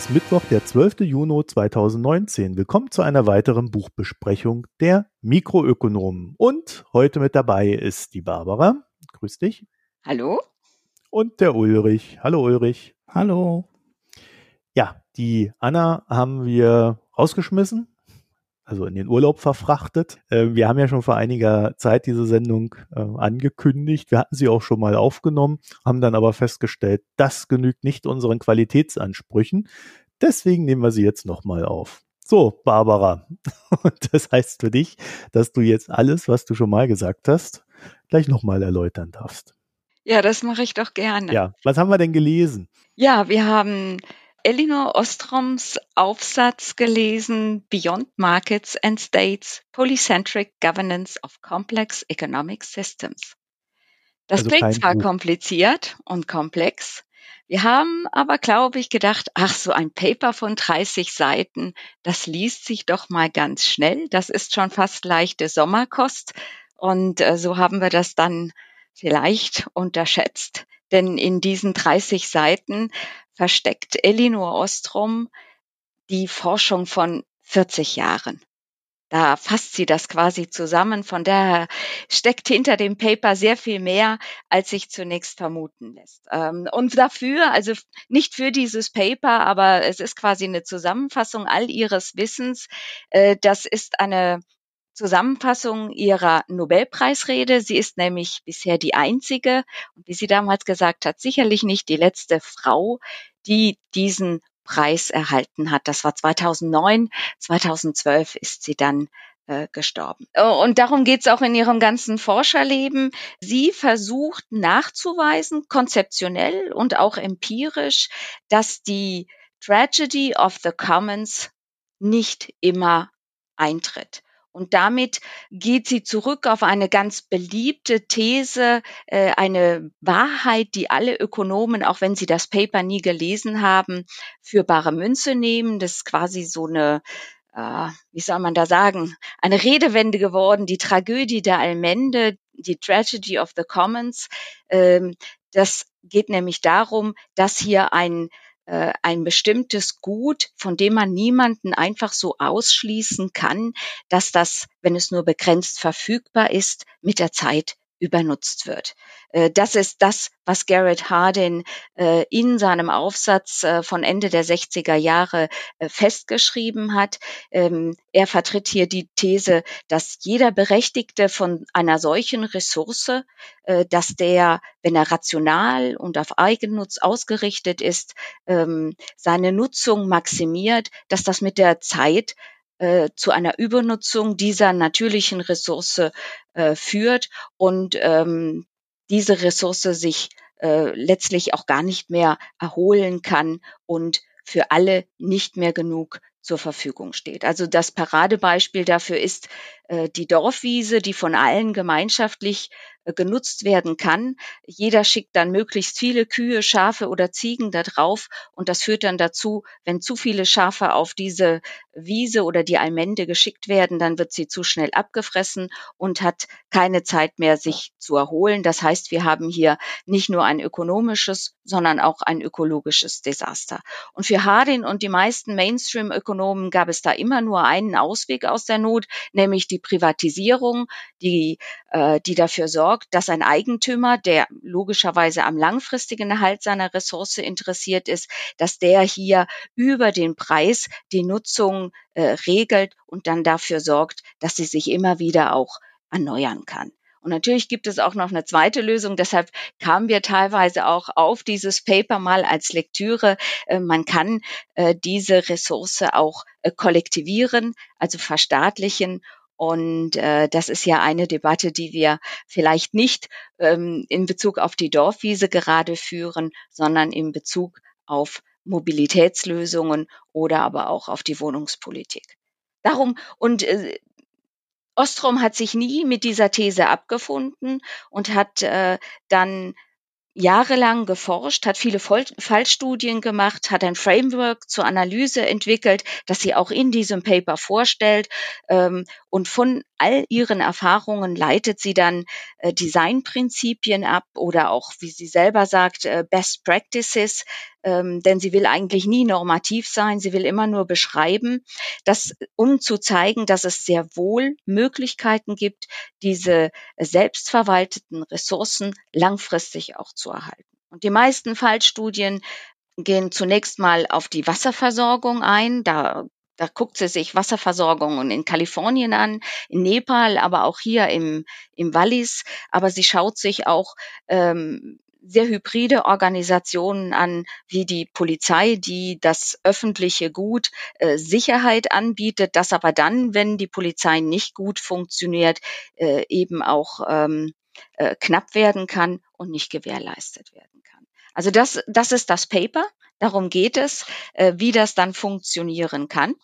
Ist Mittwoch, der 12. Juni 2019. Willkommen zu einer weiteren Buchbesprechung der Mikroökonomen. Und heute mit dabei ist die Barbara. Grüß dich. Hallo. Und der Ulrich. Hallo Ulrich. Hallo. Ja, die Anna haben wir rausgeschmissen, also in den Urlaub verfrachtet. Äh, wir haben ja schon vor einiger Zeit diese Sendung äh, angekündigt. Wir hatten sie auch schon mal aufgenommen, haben dann aber festgestellt, das genügt nicht unseren Qualitätsansprüchen. Deswegen nehmen wir sie jetzt nochmal auf. So, Barbara. Und das heißt für dich, dass du jetzt alles, was du schon mal gesagt hast, gleich nochmal erläutern darfst. Ja, das mache ich doch gerne. Ja, was haben wir denn gelesen? Ja, wir haben Elinor Ostroms Aufsatz gelesen, Beyond Markets and States, Polycentric Governance of Complex Economic Systems. Das also klingt zwar Buch. kompliziert und komplex, wir haben aber, glaube ich, gedacht, ach, so ein Paper von 30 Seiten, das liest sich doch mal ganz schnell. Das ist schon fast leichte Sommerkost. Und äh, so haben wir das dann vielleicht unterschätzt. Denn in diesen 30 Seiten versteckt Elinor Ostrom die Forschung von 40 Jahren. Da fasst sie das quasi zusammen. Von daher steckt hinter dem Paper sehr viel mehr, als sich zunächst vermuten lässt. Ähm, und dafür, also nicht für dieses Paper, aber es ist quasi eine Zusammenfassung all ihres Wissens. Äh, das ist eine Zusammenfassung ihrer Nobelpreisrede. Sie ist nämlich bisher die einzige und wie sie damals gesagt hat, sicherlich nicht die letzte Frau, die diesen Preis erhalten hat. Das war 2009. 2012 ist sie dann äh, gestorben. Oh, und darum geht es auch in ihrem ganzen Forscherleben. Sie versucht nachzuweisen, konzeptionell und auch empirisch, dass die Tragedy of the Commons nicht immer eintritt. Und damit geht sie zurück auf eine ganz beliebte These, äh, eine Wahrheit, die alle Ökonomen, auch wenn sie das Paper nie gelesen haben, für bare Münze nehmen. Das ist quasi so eine, äh, wie soll man da sagen, eine Redewende geworden, die Tragödie der Allmende, die Tragedy of the Commons. Ähm, das geht nämlich darum, dass hier ein äh, ein bestimmtes Gut, von dem man niemanden einfach so ausschließen kann, dass das, wenn es nur begrenzt verfügbar ist, mit der Zeit übernutzt wird. Äh, das ist das, was Garrett Hardin äh, in seinem Aufsatz äh, von Ende der 60er Jahre festgeschrieben hat. Ähm, er vertritt hier die These, dass jeder Berechtigte von einer solchen Ressource, dass der, wenn er rational und auf Eigennutz ausgerichtet ist, ähm, seine Nutzung maximiert, dass das mit der Zeit äh, zu einer Übernutzung dieser natürlichen Ressource äh, führt und ähm, diese Ressource sich äh, letztlich auch gar nicht mehr erholen kann und für alle nicht mehr genug zur Verfügung steht. Also das Paradebeispiel dafür ist die Dorfwiese, die von allen gemeinschaftlich äh, genutzt werden kann. Jeder schickt dann möglichst viele Kühe, Schafe oder Ziegen da drauf und das führt dann dazu, wenn zu viele Schafe auf diese Wiese oder die Almende geschickt werden, dann wird sie zu schnell abgefressen und hat keine Zeit mehr, sich zu erholen. Das heißt, wir haben hier nicht nur ein ökonomisches, sondern auch ein ökologisches Desaster. Und für Hardin und die meisten Mainstream-Ökonomen gab es da immer nur einen Ausweg aus der Not, nämlich die Privatisierung, die, äh, die dafür sorgt, dass ein Eigentümer, der logischerweise am langfristigen Erhalt seiner Ressource interessiert ist, dass der hier über den Preis die Nutzung äh, regelt und dann dafür sorgt, dass sie sich immer wieder auch erneuern kann. Und natürlich gibt es auch noch eine zweite Lösung. Deshalb kamen wir teilweise auch auf dieses Paper mal als Lektüre. Äh, man kann äh, diese Ressource auch äh, kollektivieren, also verstaatlichen und äh, das ist ja eine Debatte, die wir vielleicht nicht ähm, in Bezug auf die Dorfwiese gerade führen, sondern in Bezug auf Mobilitätslösungen oder aber auch auf die Wohnungspolitik. Darum und äh, Ostrom hat sich nie mit dieser These abgefunden und hat äh, dann jahrelang geforscht, hat viele Fallstudien gemacht, hat ein Framework zur Analyse entwickelt, das sie auch in diesem Paper vorstellt. Ähm, und von all ihren Erfahrungen leitet sie dann äh, Designprinzipien ab oder auch, wie sie selber sagt, äh, Best Practices, ähm, denn sie will eigentlich nie normativ sein, sie will immer nur beschreiben, dass, um zu zeigen, dass es sehr wohl Möglichkeiten gibt, diese selbstverwalteten Ressourcen langfristig auch zu erhalten. Und die meisten Fallstudien gehen zunächst mal auf die Wasserversorgung ein. Da da guckt sie sich Wasserversorgungen in Kalifornien an, in Nepal, aber auch hier im, im Wallis. Aber sie schaut sich auch ähm, sehr hybride Organisationen an, wie die Polizei, die das öffentliche Gut äh, Sicherheit anbietet, das aber dann, wenn die Polizei nicht gut funktioniert, äh, eben auch ähm, äh, knapp werden kann und nicht gewährleistet werden kann. Also das, das ist das Paper. Darum geht es, äh, wie das dann funktionieren kann.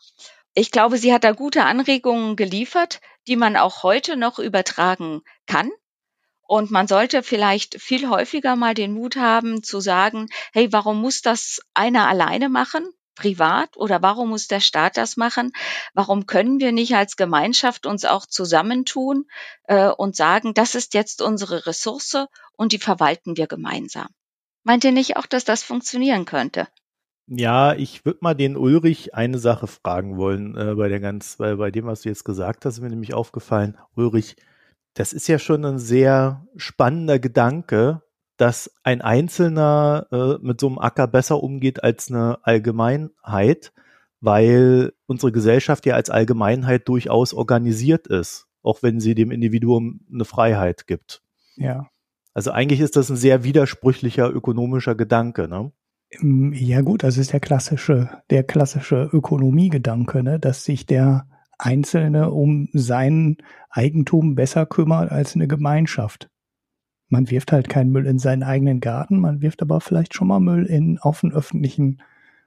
Ich glaube, sie hat da gute Anregungen geliefert, die man auch heute noch übertragen kann. Und man sollte vielleicht viel häufiger mal den Mut haben zu sagen, hey, warum muss das einer alleine machen? privat oder warum muss der Staat das machen? Warum können wir nicht als Gemeinschaft uns auch zusammentun äh, und sagen, das ist jetzt unsere Ressource und die verwalten wir gemeinsam? Meint ihr nicht auch, dass das funktionieren könnte? Ja, ich würde mal den Ulrich eine Sache fragen wollen äh, bei der ganz, bei, bei dem, was du jetzt gesagt hast, ist mir nämlich aufgefallen, Ulrich, das ist ja schon ein sehr spannender Gedanke, dass ein Einzelner äh, mit so einem Acker besser umgeht als eine Allgemeinheit, weil unsere Gesellschaft ja als Allgemeinheit durchaus organisiert ist, auch wenn sie dem Individuum eine Freiheit gibt. Ja. Also eigentlich ist das ein sehr widersprüchlicher ökonomischer Gedanke, ne? Ja gut, das ist der klassische, der klassische Ökonomiegedanke, ne? dass sich der Einzelne um sein Eigentum besser kümmert als eine Gemeinschaft. Man wirft halt keinen Müll in seinen eigenen Garten, man wirft aber vielleicht schon mal Müll in auf einen öffentlichen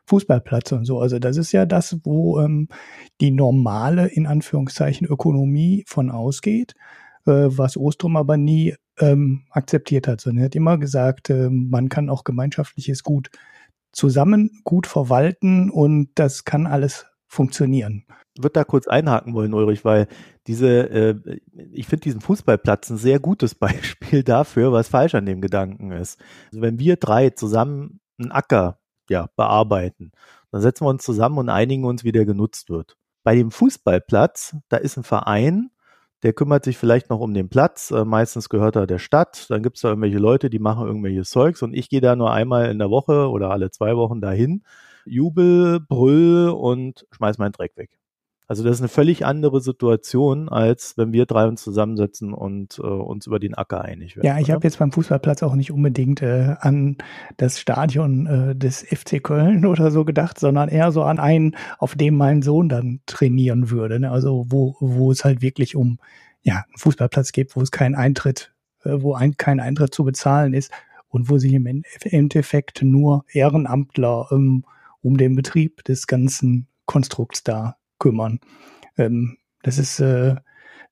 Fußballplatz und so. Also das ist ja das, wo ähm, die normale, in Anführungszeichen, Ökonomie von ausgeht, äh, was Ostrom aber nie ähm, akzeptiert hat, sondern er hat immer gesagt, äh, man kann auch gemeinschaftliches Gut zusammen gut verwalten und das kann alles funktionieren. Würde da kurz einhaken wollen, Ulrich, weil diese, äh, ich finde diesen Fußballplatz ein sehr gutes Beispiel dafür, was falsch an dem Gedanken ist. Also wenn wir drei zusammen einen Acker ja, bearbeiten, dann setzen wir uns zusammen und einigen uns, wie der genutzt wird. Bei dem Fußballplatz, da ist ein Verein, der kümmert sich vielleicht noch um den Platz. Äh, meistens gehört er der Stadt. Dann gibt es da irgendwelche Leute, die machen irgendwelches Zeugs und ich gehe da nur einmal in der Woche oder alle zwei Wochen dahin, jubel, brüll und schmeiß meinen Dreck weg. Also das ist eine völlig andere Situation, als wenn wir drei uns zusammensetzen und äh, uns über den Acker einig werden. Ja, ich habe jetzt beim Fußballplatz auch nicht unbedingt äh, an das Stadion äh, des FC Köln oder so gedacht, sondern eher so an einen, auf dem mein Sohn dann trainieren würde. Ne? Also wo, wo es halt wirklich um ja, einen Fußballplatz geht, wo es keinen Eintritt, äh, wo ein, kein Eintritt zu bezahlen ist und wo sich im Endeffekt nur Ehrenamtler ähm, um den Betrieb des ganzen Konstrukts da kümmern. Ähm, das ist, äh,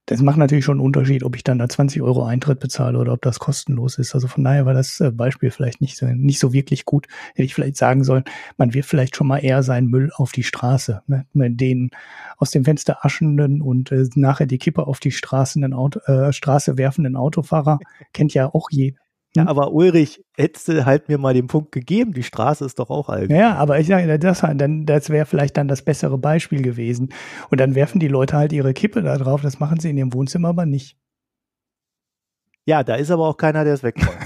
das macht natürlich schon einen Unterschied, ob ich dann da 20 Euro Eintritt bezahle oder ob das kostenlos ist. Also von daher war das äh, Beispiel vielleicht nicht, nicht so wirklich gut. Hätte ich vielleicht sagen sollen, man wirft vielleicht schon mal eher seinen Müll auf die Straße. Ne? Den aus dem Fenster aschenden und äh, nachher die Kippe auf die Straßen, Auto, äh, Straße werfenden Autofahrer kennt ja auch jeder. Ja, hm? aber Ulrich, hättest du halt mir mal den Punkt gegeben, die Straße ist doch auch alt. Ja, aber ich sage, das, das wäre vielleicht dann das bessere Beispiel gewesen. Und dann werfen die Leute halt ihre Kippe da drauf, das machen sie in ihrem Wohnzimmer aber nicht. Ja, da ist aber auch keiner, der es wegräumt.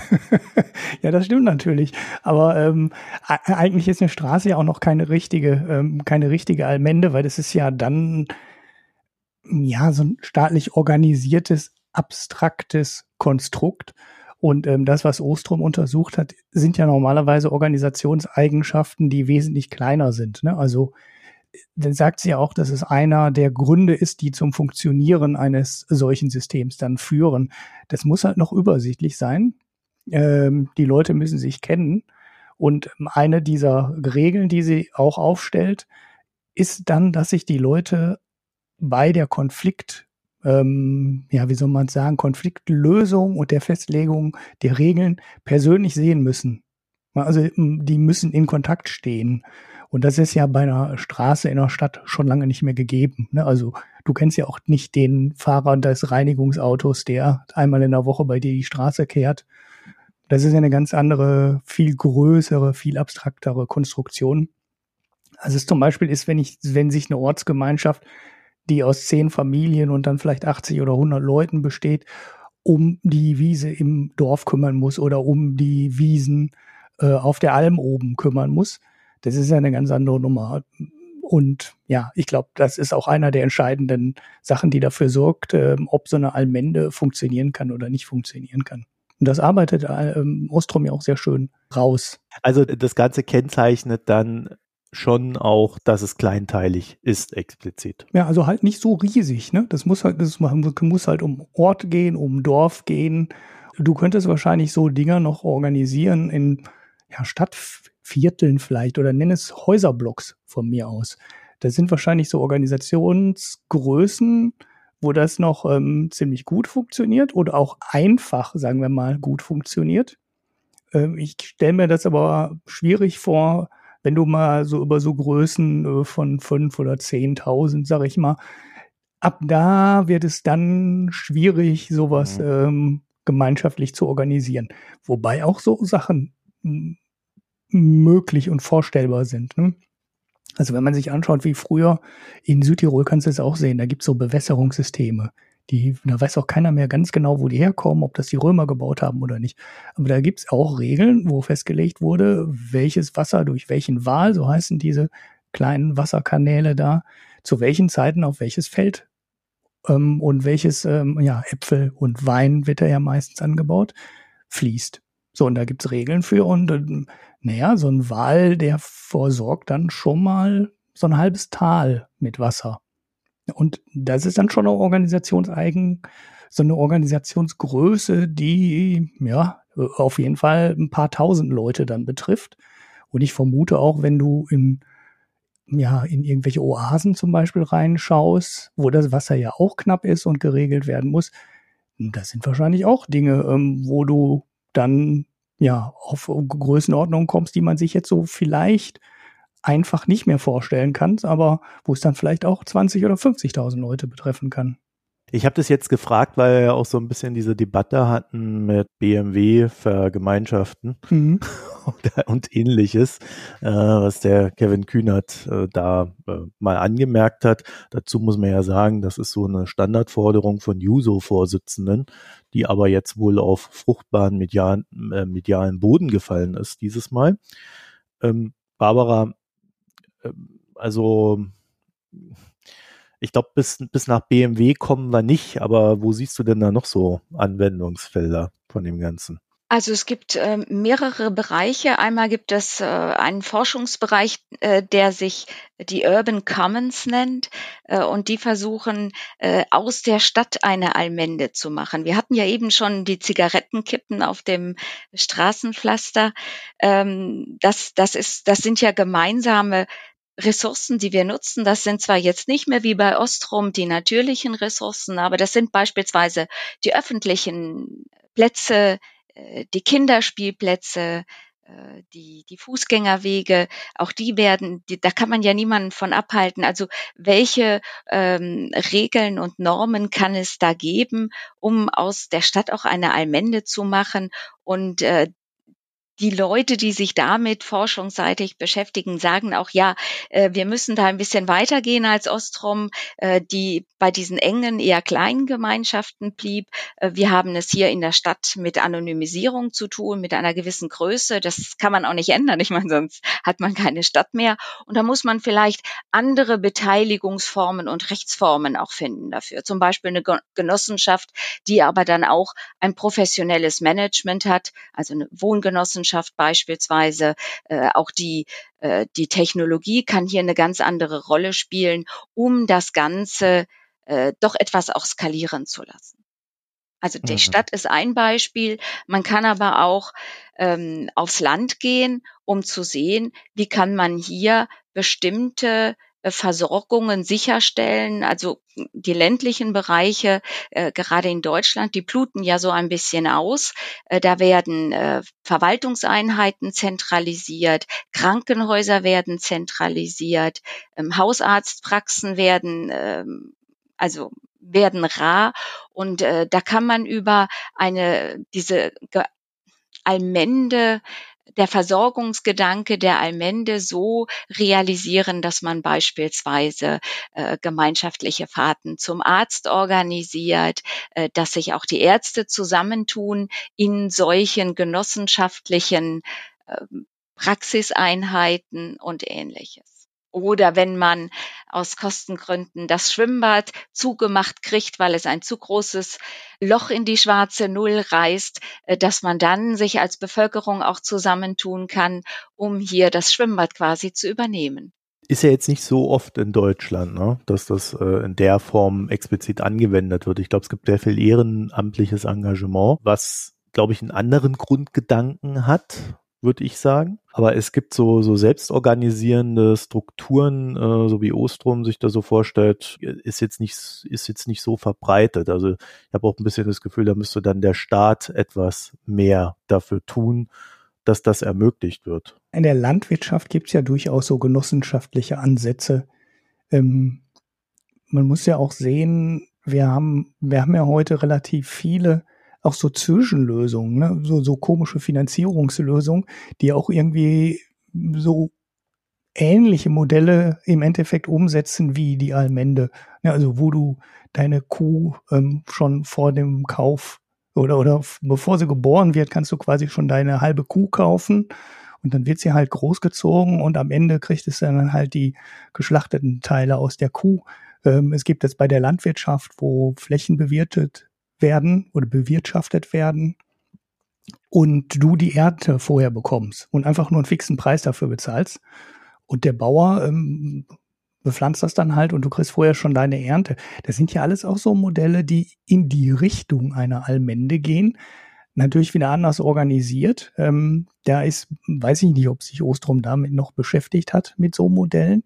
ja, das stimmt natürlich. Aber ähm, eigentlich ist eine Straße ja auch noch keine richtige, ähm, keine richtige Allmende, weil das ist ja dann ja so ein staatlich organisiertes, abstraktes Konstrukt. Und ähm, das, was Ostrom untersucht hat, sind ja normalerweise Organisationseigenschaften, die wesentlich kleiner sind. Ne? Also dann sagt sie ja auch, dass es einer der Gründe ist, die zum Funktionieren eines solchen Systems dann führen. Das muss halt noch übersichtlich sein. Ähm, die Leute müssen sich kennen. Und eine dieser Regeln, die sie auch aufstellt, ist dann, dass sich die Leute bei der Konflikt ähm, ja, wie soll man sagen, Konfliktlösung und der Festlegung der Regeln persönlich sehen müssen. Also die müssen in Kontakt stehen. Und das ist ja bei einer Straße in der Stadt schon lange nicht mehr gegeben. Ne? Also du kennst ja auch nicht den Fahrer des Reinigungsautos, der einmal in der Woche bei dir die Straße kehrt. Das ist ja eine ganz andere, viel größere, viel abstraktere Konstruktion. Also es zum Beispiel ist, wenn ich, wenn sich eine Ortsgemeinschaft, die aus zehn Familien und dann vielleicht 80 oder 100 Leuten besteht, um die Wiese im Dorf kümmern muss oder um die Wiesen äh, auf der Alm oben kümmern muss. Das ist ja eine ganz andere Nummer. Und ja, ich glaube, das ist auch einer der entscheidenden Sachen, die dafür sorgt, äh, ob so eine Allmende funktionieren kann oder nicht funktionieren kann. Und das arbeitet ähm, Ostrom ja auch sehr schön raus. Also das Ganze kennzeichnet dann schon auch, dass es kleinteilig ist, explizit. Ja, also halt nicht so riesig, ne? Das muss halt, das muss halt um Ort gehen, um Dorf gehen. Du könntest wahrscheinlich so Dinger noch organisieren in ja, Stadtvierteln vielleicht oder nenn es Häuserblocks von mir aus. Das sind wahrscheinlich so Organisationsgrößen, wo das noch ähm, ziemlich gut funktioniert oder auch einfach, sagen wir mal, gut funktioniert. Ähm, ich stelle mir das aber schwierig vor, wenn du mal so über so Größen äh, von fünf oder zehntausend, sag ich mal, ab da wird es dann schwierig, sowas mhm. ähm, gemeinschaftlich zu organisieren. Wobei auch so Sachen möglich und vorstellbar sind. Ne? Also wenn man sich anschaut, wie früher in Südtirol, kannst du es auch sehen, da gibt es so Bewässerungssysteme. Die, da weiß auch keiner mehr ganz genau, wo die herkommen, ob das die Römer gebaut haben oder nicht. Aber da gibt es auch Regeln, wo festgelegt wurde, welches Wasser durch welchen Wal, so heißen diese kleinen Wasserkanäle da, zu welchen Zeiten auf welches Feld ähm, und welches, ähm, ja, Äpfel und Wein wird da ja meistens angebaut, fließt. So, und da gibt's Regeln für und ähm, naja, so ein Wal, der versorgt dann schon mal so ein halbes Tal mit Wasser. Und das ist dann schon eine Organisationseigen, so eine Organisationsgröße, die ja auf jeden Fall ein paar tausend Leute dann betrifft. Und ich vermute auch, wenn du in ja, in irgendwelche Oasen zum Beispiel reinschaust, wo das Wasser ja auch knapp ist und geregelt werden muss, das sind wahrscheinlich auch Dinge, ähm, wo du dann ja auf Größenordnungen kommst, die man sich jetzt so vielleicht einfach nicht mehr vorstellen kann, aber wo es dann vielleicht auch 20 oder 50.000 Leute betreffen kann. Ich habe das jetzt gefragt, weil wir ja auch so ein bisschen diese Debatte hatten mit BMW Vergemeinschaften mhm. und, ähnliches, äh, was der Kevin Kühnert äh, da äh, mal angemerkt hat. Dazu muss man ja sagen, das ist so eine Standardforderung von Juso-Vorsitzenden, die aber jetzt wohl auf fruchtbaren medialen, äh, medialen Boden gefallen ist dieses Mal. Ähm, Barbara, also ich glaube, bis, bis nach BMW kommen wir nicht, aber wo siehst du denn da noch so Anwendungsfelder von dem Ganzen? Also es gibt äh, mehrere Bereiche. Einmal gibt es äh, einen Forschungsbereich, äh, der sich die Urban Commons nennt äh, und die versuchen äh, aus der Stadt eine Allmende zu machen. Wir hatten ja eben schon die Zigarettenkippen auf dem Straßenpflaster. Ähm, das, das ist, das sind ja gemeinsame Ressourcen, die wir nutzen, das sind zwar jetzt nicht mehr wie bei Ostrom die natürlichen Ressourcen, aber das sind beispielsweise die öffentlichen Plätze, äh, die Kinderspielplätze, äh, die, die Fußgängerwege, auch die werden, die, da kann man ja niemanden von abhalten. Also welche ähm, Regeln und Normen kann es da geben, um aus der Stadt auch eine Allmende zu machen und äh, die Leute, die sich damit forschungsseitig beschäftigen, sagen auch, ja, äh, wir müssen da ein bisschen weitergehen als Ostrom, äh, die bei diesen engen, eher kleinen Gemeinschaften blieb. Äh, wir haben es hier in der Stadt mit Anonymisierung zu tun, mit einer gewissen Größe. Das kann man auch nicht ändern. Ich meine, sonst hat man keine Stadt mehr. Und da muss man vielleicht andere Beteiligungsformen und Rechtsformen auch finden dafür. Zum Beispiel eine Genossenschaft, die aber dann auch ein professionelles Management hat, also eine Wohngenossenschaft Wissenschaft beispielsweise, äh, auch die, äh, die Technologie kann hier eine ganz andere Rolle spielen, um das Ganze äh, doch etwas auch skalieren zu lassen. Also die mhm. Stadt ist ein Beispiel. Man kann aber auch ähm, aufs Land gehen, um zu sehen, wie kann man hier bestimmte Versorgungen sicherstellen. Also die ländlichen Bereiche, äh, gerade in Deutschland, die bluten ja so ein bisschen aus. Äh, da werden äh, Verwaltungseinheiten zentralisiert, Krankenhäuser werden zentralisiert, ähm, Hausarztpraxen werden ähm, also werden rar und äh, da kann man über eine diese Allmende der Versorgungsgedanke der Allmende so realisieren, dass man beispielsweise äh, gemeinschaftliche Fahrten zum Arzt organisiert, äh, dass sich auch die Ärzte zusammentun in solchen genossenschaftlichen äh, Praxiseinheiten und ähnliches. Oder wenn man aus Kostengründen das Schwimmbad zugemacht kriegt, weil es ein zu großes Loch in die schwarze Null reißt, äh, dass man dann sich als Bevölkerung auch zusammentun kann, um hier das Schwimmbad quasi zu übernehmen. Ist ja jetzt nicht so oft in Deutschland, ne, dass das äh, in der Form explizit angewendet wird. Ich glaube, es gibt sehr viel ehrenamtliches Engagement, was, glaube ich, einen anderen Grundgedanken hat, würde ich sagen. Aber es gibt so, so selbstorganisierende Strukturen, äh, so wie Ostrom sich da so vorstellt, ist jetzt nicht, ist jetzt nicht so verbreitet. Also ich habe auch ein bisschen das Gefühl, da müsste dann der Staat etwas mehr dafür tun, dass das ermöglicht wird. In der Landwirtschaft gibt es ja durchaus so genossenschaftliche Ansätze. Ähm, man muss ja auch sehen, wir haben, wir haben ja heute relativ viele auch so Zwischenlösungen, ne? so, so komische Finanzierungslösungen, die auch irgendwie so ähnliche Modelle im Endeffekt umsetzen wie die Allmende. Ja, also wo du deine Kuh ähm, schon vor dem Kauf oder, oder bevor sie geboren wird, kannst du quasi schon deine halbe Kuh kaufen und dann wird sie halt großgezogen und am Ende kriegt es dann halt die geschlachteten Teile aus der Kuh. Ähm, es gibt es bei der Landwirtschaft, wo Flächen bewirtet werden oder bewirtschaftet werden und du die Ernte vorher bekommst und einfach nur einen fixen Preis dafür bezahlst. Und der Bauer ähm, bepflanzt das dann halt und du kriegst vorher schon deine Ernte. Das sind ja alles auch so Modelle, die in die Richtung einer Allmende gehen. Natürlich wieder anders organisiert. Ähm, da ist, weiß ich nicht, ob sich Ostrom damit noch beschäftigt hat mit so Modellen.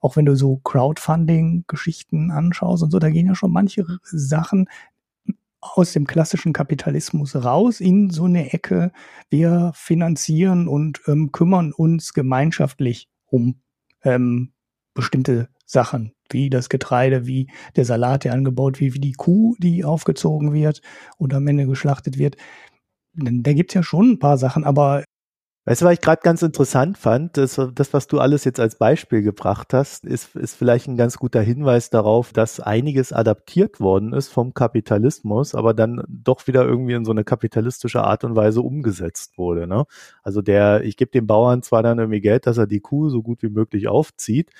Auch wenn du so Crowdfunding-Geschichten anschaust und so, da gehen ja schon manche Sachen aus dem klassischen Kapitalismus raus in so eine Ecke. Wir finanzieren und ähm, kümmern uns gemeinschaftlich um ähm, bestimmte Sachen, wie das Getreide, wie der Salat, der angebaut wird, wie die Kuh, die aufgezogen wird und am Ende geschlachtet wird. Da gibt's ja schon ein paar Sachen, aber Weißt du, was ich gerade ganz interessant fand, das, das, was du alles jetzt als Beispiel gebracht hast, ist, ist vielleicht ein ganz guter Hinweis darauf, dass einiges adaptiert worden ist vom Kapitalismus, aber dann doch wieder irgendwie in so eine kapitalistische Art und Weise umgesetzt wurde. Ne? Also der, ich gebe dem Bauern zwar dann irgendwie Geld, dass er die Kuh so gut wie möglich aufzieht,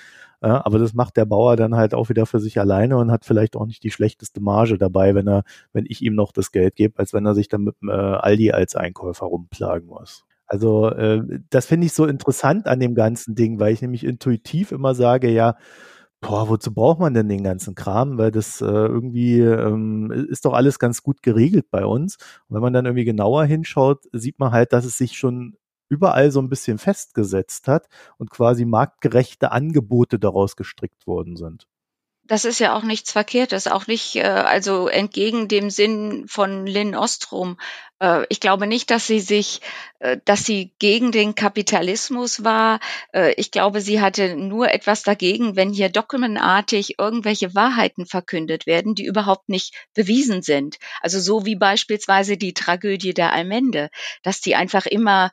äh, aber das macht der Bauer dann halt auch wieder für sich alleine und hat vielleicht auch nicht die schlechteste Marge dabei, wenn er, wenn ich ihm noch das Geld gebe, als wenn er sich dann mit äh, Aldi als Einkäufer rumplagen muss. Also äh, das finde ich so interessant an dem ganzen Ding, weil ich nämlich intuitiv immer sage, ja, boah, wozu braucht man denn den ganzen Kram? Weil das äh, irgendwie ähm, ist doch alles ganz gut geregelt bei uns. Und wenn man dann irgendwie genauer hinschaut, sieht man halt, dass es sich schon überall so ein bisschen festgesetzt hat und quasi marktgerechte Angebote daraus gestrickt worden sind das ist ja auch nichts Verkehrtes, auch nicht, äh, also entgegen dem Sinn von Lynn Ostrom. Äh, ich glaube nicht, dass sie sich, äh, dass sie gegen den Kapitalismus war. Äh, ich glaube, sie hatte nur etwas dagegen, wenn hier dokumentartig irgendwelche Wahrheiten verkündet werden, die überhaupt nicht bewiesen sind. Also so wie beispielsweise die Tragödie der Allmende, dass die einfach immer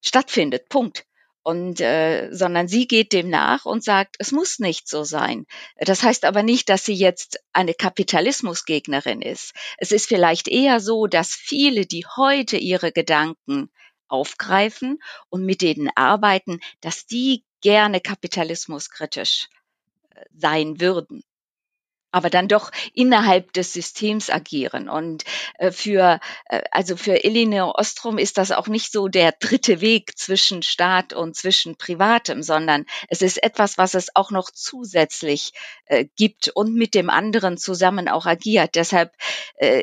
stattfindet. Punkt und äh, sondern sie geht dem nach und sagt, es muss nicht so sein. Das heißt aber nicht, dass sie jetzt eine Kapitalismusgegnerin ist. Es ist vielleicht eher so, dass viele, die heute ihre Gedanken aufgreifen und mit denen arbeiten, dass die gerne kapitalismuskritisch äh, sein würden aber dann doch innerhalb des Systems agieren. Und äh, für, äh, also für Elinor Ostrom ist das auch nicht so der dritte Weg zwischen Staat und zwischen Privatem, sondern es ist etwas, was es auch noch zusätzlich äh, gibt und mit dem anderen zusammen auch agiert. Deshalb äh,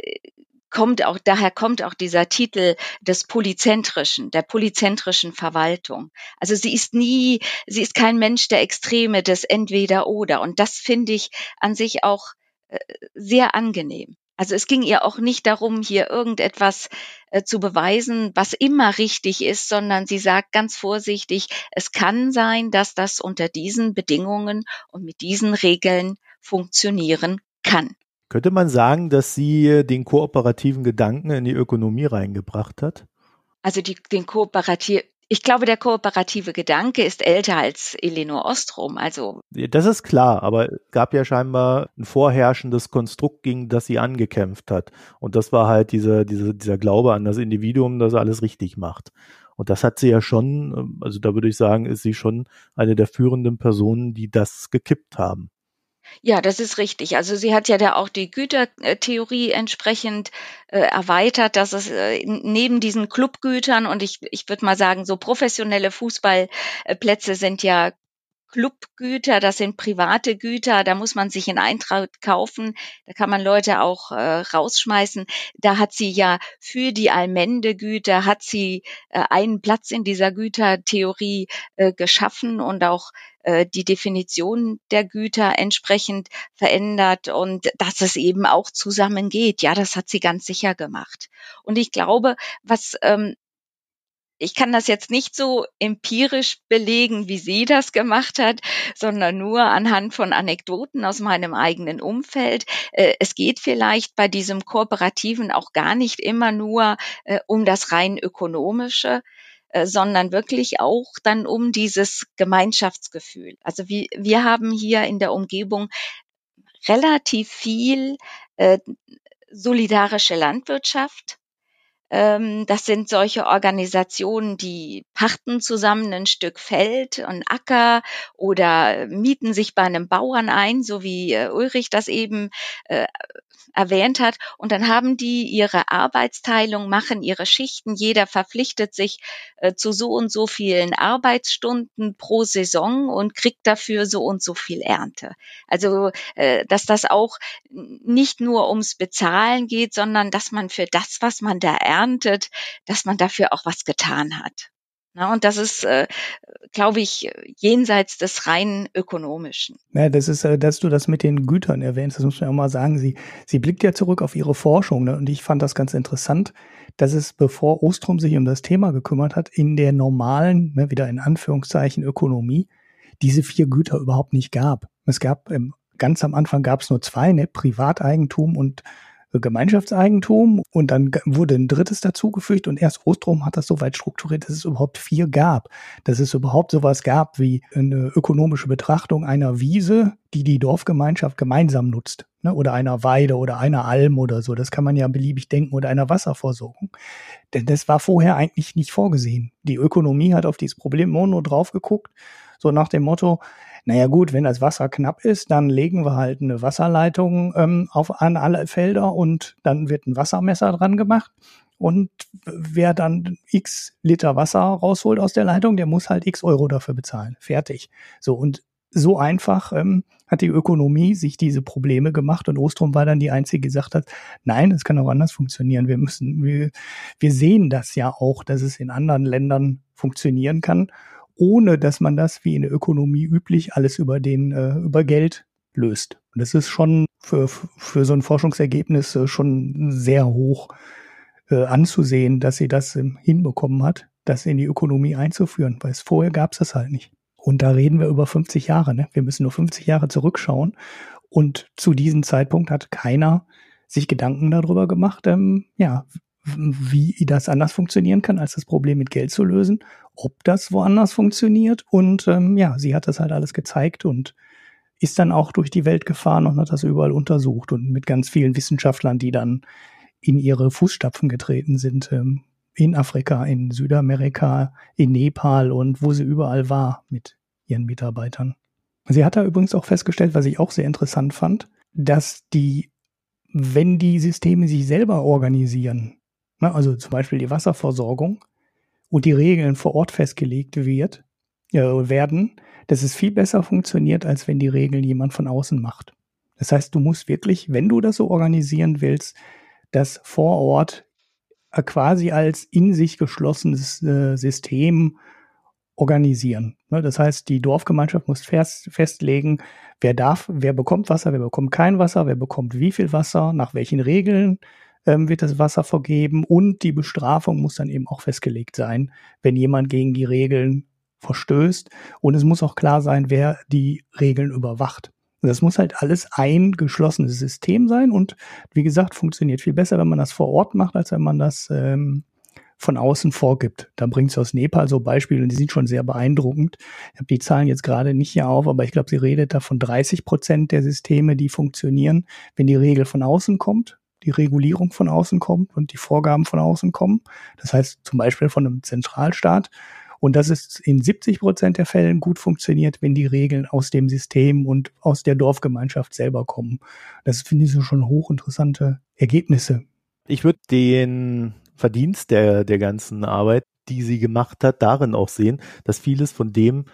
kommt auch, daher kommt auch dieser Titel des Polyzentrischen, der polyzentrischen Verwaltung. Also sie ist nie, sie ist kein Mensch der Extreme des Entweder-Oder. Und das finde ich an sich auch äh, sehr angenehm. Also es ging ihr auch nicht darum, hier irgendetwas äh, zu beweisen, was immer richtig ist, sondern sie sagt ganz vorsichtig, es kann sein, dass das unter diesen Bedingungen und mit diesen Regeln funktionieren kann. Könnte man sagen, dass sie den kooperativen Gedanken in die Ökonomie reingebracht hat? Also die, den kooperativ, ich glaube, der kooperative Gedanke ist älter als Elinor Ostrom. Also das ist klar, aber es gab ja scheinbar ein vorherrschendes Konstrukt, gegen das sie angekämpft hat. Und das war halt diese, diese, dieser Glaube an das Individuum, das alles richtig macht. Und das hat sie ja schon, also da würde ich sagen, ist sie schon eine der führenden Personen, die das gekippt haben. Ja, das ist richtig. Also sie hat ja da auch die Gütertheorie entsprechend äh, erweitert, dass es äh, neben diesen Clubgütern und ich, ich würde mal sagen, so professionelle Fußballplätze sind ja Clubgüter, das sind private Güter, da muss man sich in Eintracht kaufen, da kann man Leute auch äh, rausschmeißen. Da hat sie ja für die Allmende-Güter, hat sie äh, einen Platz in dieser Gütertheorie äh, geschaffen und auch äh, die Definition der Güter entsprechend verändert und dass es eben auch zusammengeht. Ja, das hat sie ganz sicher gemacht. Und ich glaube, was ähm, ich kann das jetzt nicht so empirisch belegen, wie sie das gemacht hat, sondern nur anhand von Anekdoten aus meinem eigenen Umfeld. Äh, es geht vielleicht bei diesem Kooperativen auch gar nicht immer nur äh, um das rein ökonomische, äh, sondern wirklich auch dann um dieses Gemeinschaftsgefühl. Also wir, wir haben hier in der Umgebung relativ viel solidarische Landwirtschaft das sind solche Organisationen, die pachten zusammen ein Stück Feld, und Acker oder mieten sich bei einem Bauern ein, so wie äh, Ulrich das eben äh, erwähnt hat. Und dann haben die ihre Arbeitsteilung, machen ihre Schichten. Jeder verpflichtet sich äh, zu so und so vielen Arbeitsstunden pro Saison und kriegt dafür so und so viel Ernte. Also, äh, dass das auch nicht nur ums Bezahlen geht, sondern dass man für das, was man da erntet, dass man dafür auch was getan hat. Na, und das ist, äh, glaube ich, jenseits des rein ökonomischen. Ja, das ist, äh, dass du das mit den Gütern erwähnst, das muss man ja mal sagen. Sie, sie blickt ja zurück auf ihre Forschung ne? und ich fand das ganz interessant, dass es, bevor Ostrom sich um das Thema gekümmert hat, in der normalen, ne, wieder in Anführungszeichen Ökonomie, diese vier Güter überhaupt nicht gab. Es gab ähm, ganz am Anfang gab es nur zwei, ne, Privateigentum und Gemeinschaftseigentum und dann wurde ein drittes dazugefügt und erst Ostrom hat das so weit strukturiert, dass es überhaupt vier gab. Dass es überhaupt sowas gab wie eine ökonomische Betrachtung einer Wiese, die die Dorfgemeinschaft gemeinsam nutzt. Ne? Oder einer Weide oder einer Alm oder so. Das kann man ja beliebig denken oder einer Wasserversorgung. Denn das war vorher eigentlich nicht vorgesehen. Die Ökonomie hat auf dieses Problem Mono drauf geguckt, so nach dem Motto, naja gut, wenn das Wasser knapp ist, dann legen wir halt eine Wasserleitung ähm, auf an alle Felder und dann wird ein Wassermesser dran gemacht. Und wer dann x Liter Wasser rausholt aus der Leitung, der muss halt x Euro dafür bezahlen. Fertig. So, und so einfach ähm, hat die Ökonomie sich diese Probleme gemacht und Ostrom war dann die einzige, die gesagt hat, nein, es kann auch anders funktionieren. Wir müssen, wir, wir sehen das ja auch, dass es in anderen Ländern funktionieren kann ohne dass man das wie in der Ökonomie üblich alles über den äh, über Geld löst. Und das ist schon für, für so ein Forschungsergebnis äh, schon sehr hoch äh, anzusehen, dass sie das ähm, hinbekommen hat, das in die Ökonomie einzuführen, weil es vorher gab es das halt nicht. Und da reden wir über 50 Jahre. Ne? Wir müssen nur 50 Jahre zurückschauen. Und zu diesem Zeitpunkt hat keiner sich Gedanken darüber gemacht, ähm, ja, wie das anders funktionieren kann, als das Problem mit Geld zu lösen, ob das woanders funktioniert. Und ähm, ja, sie hat das halt alles gezeigt und ist dann auch durch die Welt gefahren und hat das überall untersucht und mit ganz vielen Wissenschaftlern, die dann in ihre Fußstapfen getreten sind, ähm, in Afrika, in Südamerika, in Nepal und wo sie überall war mit ihren Mitarbeitern. Sie hat da übrigens auch festgestellt, was ich auch sehr interessant fand, dass die, wenn die Systeme sich selber organisieren, also zum Beispiel die Wasserversorgung, und die Regeln vor Ort festgelegt wird, äh, werden, dass es viel besser funktioniert, als wenn die Regeln jemand von außen macht. Das heißt, du musst wirklich, wenn du das so organisieren willst, das vor Ort äh, quasi als in sich geschlossenes äh, System organisieren. Ne, das heißt, die Dorfgemeinschaft muss fest, festlegen, wer darf, wer bekommt Wasser, wer bekommt kein Wasser, wer bekommt wie viel Wasser, nach welchen Regeln ähm, wird das Wasser vergeben und die Bestrafung muss dann eben auch festgelegt sein, wenn jemand gegen die Regeln verstößt. Und es muss auch klar sein, wer die Regeln überwacht. Das muss halt alles ein geschlossenes System sein und wie gesagt, funktioniert viel besser, wenn man das vor Ort macht, als wenn man das ähm, von außen vorgibt. Da bringt es aus Nepal so Beispiele und die sind schon sehr beeindruckend. Ich habe die Zahlen jetzt gerade nicht hier auf, aber ich glaube, sie redet da von 30 Prozent der Systeme, die funktionieren, wenn die Regel von außen kommt, die Regulierung von außen kommt und die Vorgaben von außen kommen. Das heißt zum Beispiel von einem Zentralstaat. Und dass es in 70 Prozent der Fällen gut funktioniert, wenn die Regeln aus dem System und aus der Dorfgemeinschaft selber kommen. Das finde ich so schon hochinteressante Ergebnisse. Ich würde den Verdienst der, der ganzen Arbeit, die sie gemacht hat, darin auch sehen, dass vieles von dem,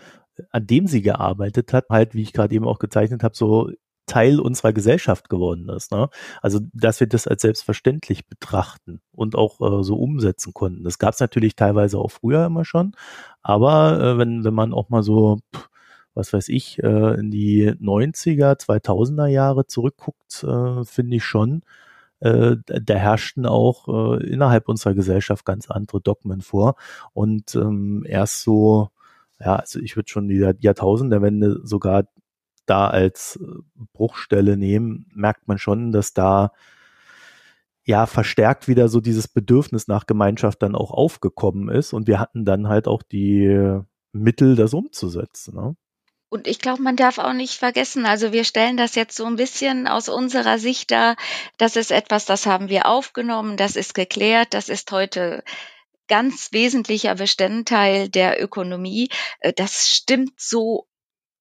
an dem sie gearbeitet hat, halt, wie ich gerade eben auch gezeichnet habe, so Teil unserer Gesellschaft geworden ist. Ne? Also, dass wir das als selbstverständlich betrachten und auch äh, so umsetzen konnten. Das gab es natürlich teilweise auch früher immer schon, aber äh, wenn, wenn man auch mal so, was weiß ich, äh, in die 90er, 2000er Jahre zurückguckt, äh, finde ich schon, äh, da herrschten auch äh, innerhalb unserer Gesellschaft ganz andere Dogmen vor. Und ähm, erst so, ja, also ich würde schon die Jahrtausendewende sogar da als äh, Bruchstelle nehmen, merkt man schon, dass da ja verstärkt wieder so dieses Bedürfnis nach Gemeinschaft dann auch aufgekommen ist und wir hatten dann halt auch die Mittel, das umzusetzen. Ne? Und ich glaube, man darf auch nicht vergessen, also wir stellen das jetzt so ein bisschen aus unserer Sicht dar, das ist etwas, das haben wir aufgenommen, das ist geklärt, das ist heute ganz wesentlicher Bestandteil der Ökonomie. Äh, das stimmt so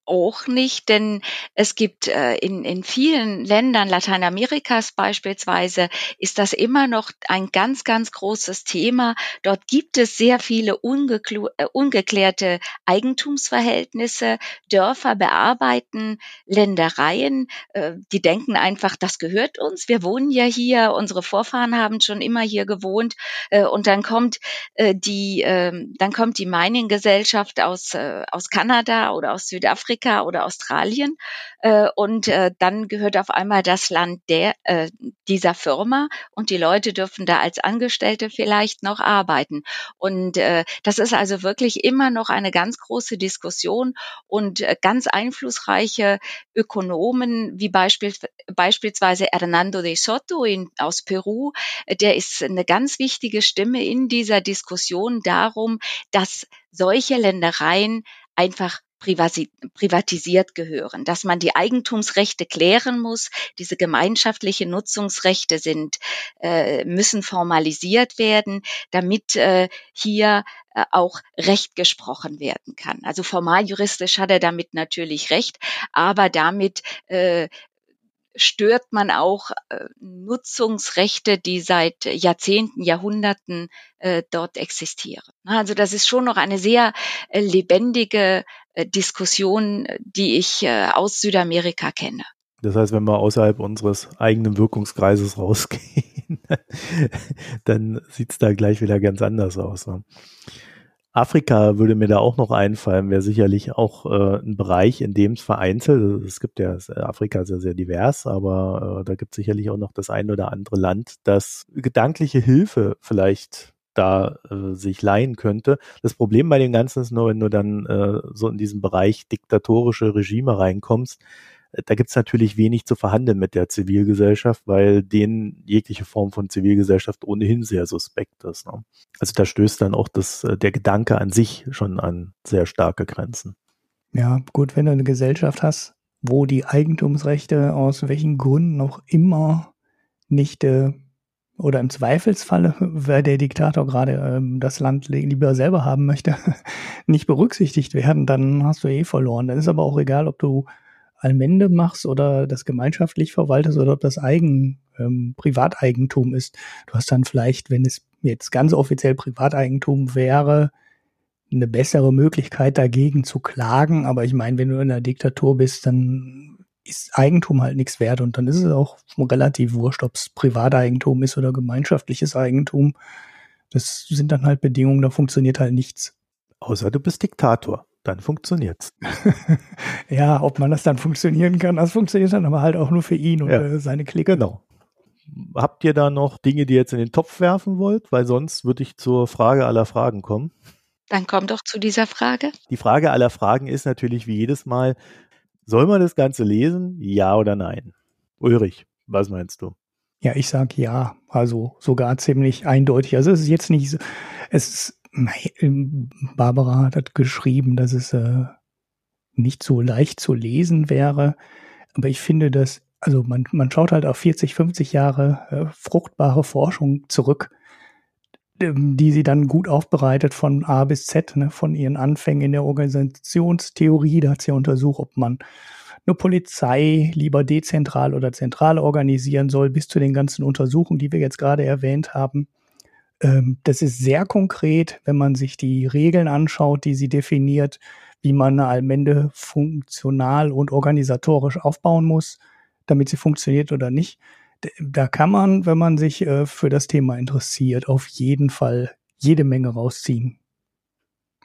auch nicht, denn es gibt äh, in, in vielen Ländern Lateinamerikas beispielsweise ist das immer noch ein ganz, ganz großes Thema. Dort gibt es sehr viele äh, ungeklärte Eigentumsverhältnisse. Dörfer bearbeiten Ländereien. Äh, die denken einfach, das gehört uns. Wir wohnen ja hier. Unsere Vorfahren haben schon immer hier gewohnt. Äh, und dann kommt äh, die, äh, dann kommt die Mining-Gesellschaft aus, äh, aus Kanada oder aus Südafrika Afrika oder Australien äh, und äh, dann gehört auf einmal das Land der äh, dieser Firma und die Leute dürfen da als Angestellte vielleicht noch arbeiten. Und äh, das ist also wirklich immer noch eine ganz große Diskussion und äh, ganz einflussreiche Ökonomen wie Beispiel, beispielsweise Hernando de Soto in, aus Peru, äh, der ist eine ganz wichtige Stimme in dieser Diskussion darum, dass solche Ländereien einfach privatisiert gehören, dass man die Eigentumsrechte klären muss. Diese gemeinschaftlichen Nutzungsrechte sind, äh, müssen formalisiert werden, damit äh, hier äh, auch Recht gesprochen werden kann. Also formal juristisch hat er damit natürlich Recht, aber damit stört man auch äh, Nutzungsrechte, die seit Jahrzehnten, Jahrhunderten äh, dort existieren. Also das ist schon noch eine sehr äh, lebendige Diskussion, die ich aus Südamerika kenne. Das heißt, wenn wir außerhalb unseres eigenen Wirkungskreises rausgehen, dann sieht's da gleich wieder ganz anders aus. Ne? Afrika würde mir da auch noch einfallen, wäre sicherlich auch äh, ein Bereich, in dem es vereinzelt, also es gibt ja, Afrika ist ja sehr divers, aber äh, da gibt es sicherlich auch noch das ein oder andere Land, das gedankliche Hilfe vielleicht da äh, sich leihen könnte. Das Problem bei dem Ganzen ist nur, wenn du dann äh, so in diesen Bereich diktatorische Regime reinkommst, da gibt es natürlich wenig zu verhandeln mit der Zivilgesellschaft, weil denen jegliche Form von Zivilgesellschaft ohnehin sehr suspekt ist. Ne? Also da stößt dann auch das, äh, der Gedanke an sich schon an sehr starke Grenzen. Ja, gut, wenn du eine Gesellschaft hast, wo die Eigentumsrechte aus welchen Gründen auch immer nicht äh, oder im Zweifelsfalle, wer der Diktator gerade ähm, das Land lieber selber haben möchte, nicht berücksichtigt werden, dann hast du eh verloren. Dann ist aber auch egal, ob du Allmende machst oder das gemeinschaftlich verwaltest oder ob das Eigen, ähm, Privateigentum ist. Du hast dann vielleicht, wenn es jetzt ganz offiziell Privateigentum wäre, eine bessere Möglichkeit dagegen zu klagen. Aber ich meine, wenn du in einer Diktatur bist, dann ist Eigentum halt nichts wert und dann ist es auch relativ wurscht, ob es Privateigentum ist oder gemeinschaftliches Eigentum. Das sind dann halt Bedingungen, da funktioniert halt nichts. Außer du bist Diktator dann funktioniert's. ja, ob man das dann funktionieren kann, das funktioniert dann aber halt auch nur für ihn und ja. äh, seine Clique. Genau. Habt ihr da noch Dinge, die ihr jetzt in den Topf werfen wollt? Weil sonst würde ich zur Frage aller Fragen kommen. Dann komm doch zu dieser Frage. Die Frage aller Fragen ist natürlich wie jedes Mal, soll man das Ganze lesen? Ja oder nein? Ulrich, was meinst du? Ja, ich sag ja, also sogar ziemlich eindeutig. Also es ist jetzt nicht so, es ist, Barbara hat geschrieben, dass es äh, nicht so leicht zu lesen wäre, aber ich finde, dass, also man, man schaut halt auf 40, 50 Jahre äh, fruchtbare Forschung zurück, ähm, die sie dann gut aufbereitet von A bis Z, ne, von ihren Anfängen in der Organisationstheorie, da hat sie untersucht, ob man eine Polizei lieber dezentral oder zentral organisieren soll, bis zu den ganzen Untersuchungen, die wir jetzt gerade erwähnt haben. Ähm, das ist sehr konkret, wenn man sich die Regeln anschaut, die sie definiert, wie man eine Allmende funktional und organisatorisch aufbauen muss, damit sie funktioniert oder nicht. Da kann man, wenn man sich äh, für das Thema interessiert, auf jeden Fall jede Menge rausziehen.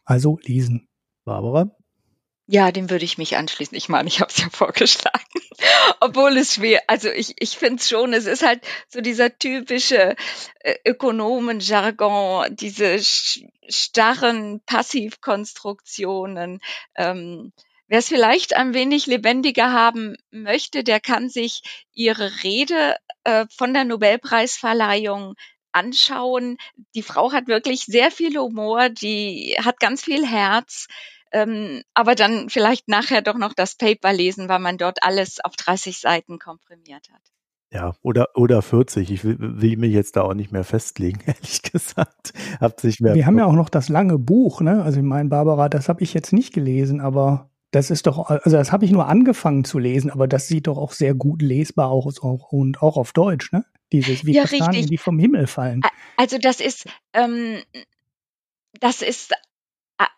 Also lesen. Barbara? Ja, dem würde ich mich anschließen. Ich meine, ich habe es ja vorgeschlagen. Obwohl es schwer, also ich, ich finde es schon, es ist halt so dieser typische äh, Ökonomen-Jargon, diese starren Passivkonstruktionen. Ähm, Wer es vielleicht ein wenig lebendiger haben möchte, der kann sich ihre Rede äh, von der Nobelpreisverleihung anschauen. Die Frau hat wirklich sehr viel Humor, die hat ganz viel Herz ähm, aber dann vielleicht nachher doch noch das Paper lesen, weil man dort alles auf 30 Seiten komprimiert hat. Ja, oder, oder 40. Ich will, will mich jetzt da auch nicht mehr festlegen, ehrlich gesagt. Habt sich mehr Wir haben ja auch noch das lange Buch, ne? Also ich meine, Barbara, das habe ich jetzt nicht gelesen, aber das ist doch, also das habe ich nur angefangen zu lesen, aber das sieht doch auch sehr gut lesbar aus auch, und auch auf Deutsch, ne? Dieses wie ja, Kastanien, richtig. die vom Himmel fallen. Also das ist, ähm, das ist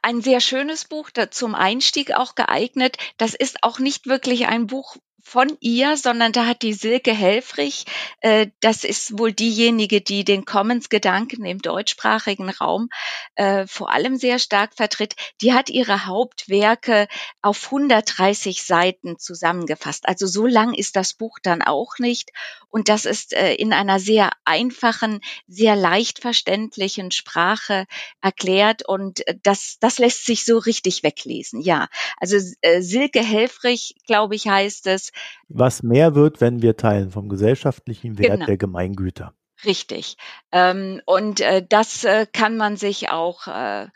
ein sehr schönes Buch, zum Einstieg auch geeignet. Das ist auch nicht wirklich ein Buch, von ihr, sondern da hat die Silke Helfrich, äh, das ist wohl diejenige, die den Commons-Gedanken im deutschsprachigen Raum äh, vor allem sehr stark vertritt, die hat ihre Hauptwerke auf 130 Seiten zusammengefasst. Also so lang ist das Buch dann auch nicht. Und das ist äh, in einer sehr einfachen, sehr leicht verständlichen Sprache erklärt. Und äh, das, das lässt sich so richtig weglesen. Ja, also äh, Silke Helfrich, glaube ich, heißt es, was mehr wird, wenn wir teilen vom gesellschaftlichen Wert Genau. der Gemeingüter. Richtig. Ähm, und äh, das äh, kann man sich auch äh,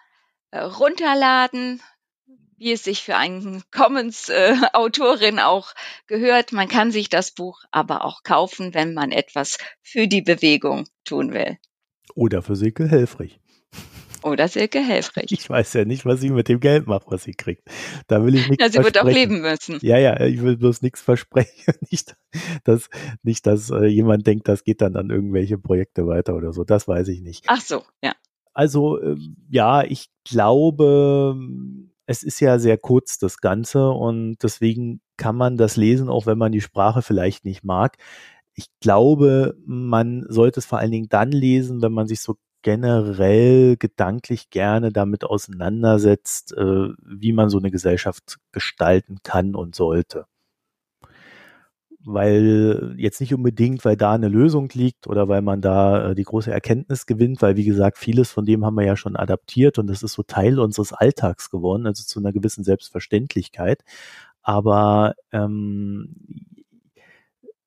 äh, runterladen, wie es sich für einen Commons-Autorin auch gehört. Man kann sich das Buch aber auch kaufen, wenn man etwas für die Bewegung tun will. Oder für Silke Helfrich. Oder Silke Helfrich. Ich weiß ja nicht, was sie mit dem Geld macht, was sie kriegt. Da will ich nichts Ja, sie wird auch versprechen. leben müssen. Ja, ja, ich will bloß nichts versprechen. Nicht, dass, nicht, dass äh, jemand denkt, das geht dann an irgendwelche Projekte weiter oder so. Das weiß ich nicht. Ach so, ja. Also, ähm, ja, ich glaube, es ist ja sehr kurz, das Ganze, und deswegen kann man das lesen, auch wenn man die Sprache vielleicht nicht mag. Ich glaube, man sollte es vor allen Dingen dann lesen, wenn man sich so generell gedanklich gerne damit auseinandersetzt, äh, wie man so eine Gesellschaft gestalten kann und sollte. Weil jetzt nicht unbedingt, weil da eine Lösung liegt oder weil man da äh, die große Erkenntnis gewinnt, weil wie gesagt, vieles von dem haben wir ja schon adaptiert und das ist so Teil unseres Alltags geworden, also zu einer gewissen Selbstverständlichkeit. Aber ähm,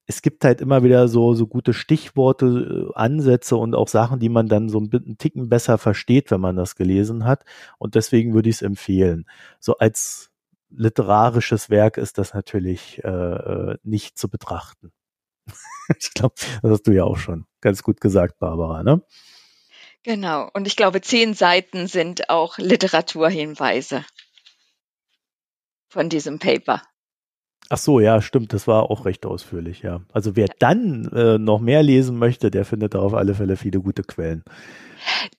es gibt halt immer wieder so, so gute Stichworte, äh, Ansätze und auch Sachen, die man dann so ein Ticken besser versteht, wenn man das gelesen hat. Und deswegen würde ich es empfehlen. So als literarisches Werk ist das natürlich äh, äh, nicht zu betrachten. ich glaube, das hast du ja auch schon ganz gut gesagt, Barbara, ne? Genau. Und ich glaube, zehn Seiten sind auch Literaturhinweise von diesem Paper. Ach so, ja, stimmt, das war auch recht ausführlich, ja. Also wer dann äh, noch mehr lesen möchte, der findet da auf alle Fälle viele gute Quellen.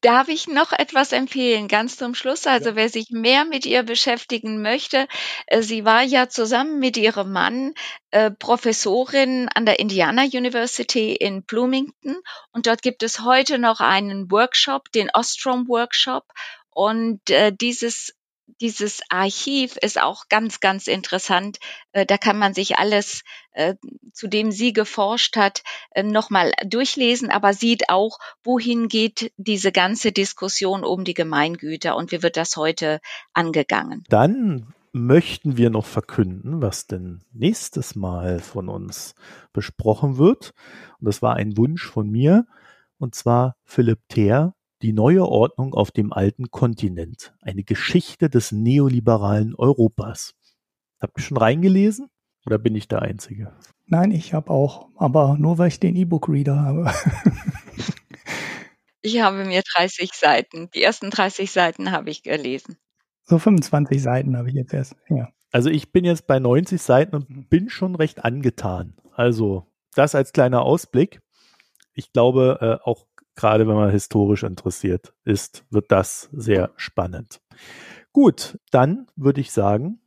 Darf ich noch etwas empfehlen, ganz zum Schluss? Also wer sich mehr mit ihr beschäftigen möchte, äh, sie war ja zusammen mit ihrem Mann äh, Professorin an der Indiana University in Bloomington und dort gibt es heute noch einen Workshop, den Ostrom Workshop und äh, dieses dieses Archiv ist auch ganz, ganz interessant. Äh, Da kann man sich alles, äh, zu dem sie geforscht hat, äh, nochmal durchlesen, aber sieht auch, wohin geht diese ganze Diskussion um die Gemeingüter und wie wird das heute angegangen. Dann möchten wir noch verkünden, was denn nächstes Mal von uns besprochen wird. Und das war ein Wunsch von mir, und zwar Philipp Theer, die neue Ordnung auf dem alten Kontinent, eine Geschichte des neoliberalen Europas. Habt ihr schon reingelesen oder bin ich der Einzige? Nein, ich habe auch, aber nur weil ich den E-Book-Reader habe. ich habe mir 30 Seiten, die ersten 30 Seiten habe ich gelesen. So 25 Seiten habe ich jetzt erst, ja. Also ich bin jetzt bei 90 Seiten und mhm. bin schon recht angetan. Also das als kleiner Ausblick. Ich glaube, äh, auch gerade wenn man historisch interessiert ist, wird das sehr spannend. Gut, dann würde ich sagen,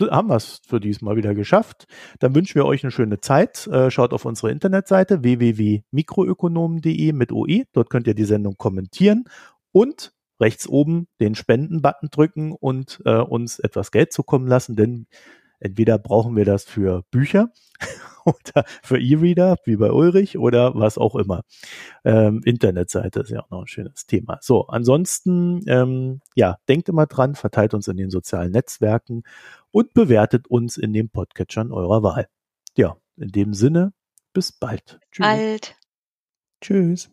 haben wir es für diesmal wieder geschafft. Dann wünschen wir euch eine schöne Zeit. Äh, schaut auf unsere Internetseite www.mikroökonomen.de mit OE. Dort könnt ihr die Sendung kommentieren und rechts oben den Spenden-Button drücken und äh, uns etwas Geld zukommen lassen, denn entweder brauchen wir das für Bücher oder für E-Reader, wie bei Ulrich, oder was auch immer. Ähm, Internetseite ist ja auch noch ein schönes Thema. So, ansonsten, ähm, ja, denkt immer dran, verteilt uns in den sozialen Netzwerken und bewertet uns in den Podcatchern eurer Wahl. Ja, in dem Sinne, bis bald. Tschüss. Bald. Tschüss.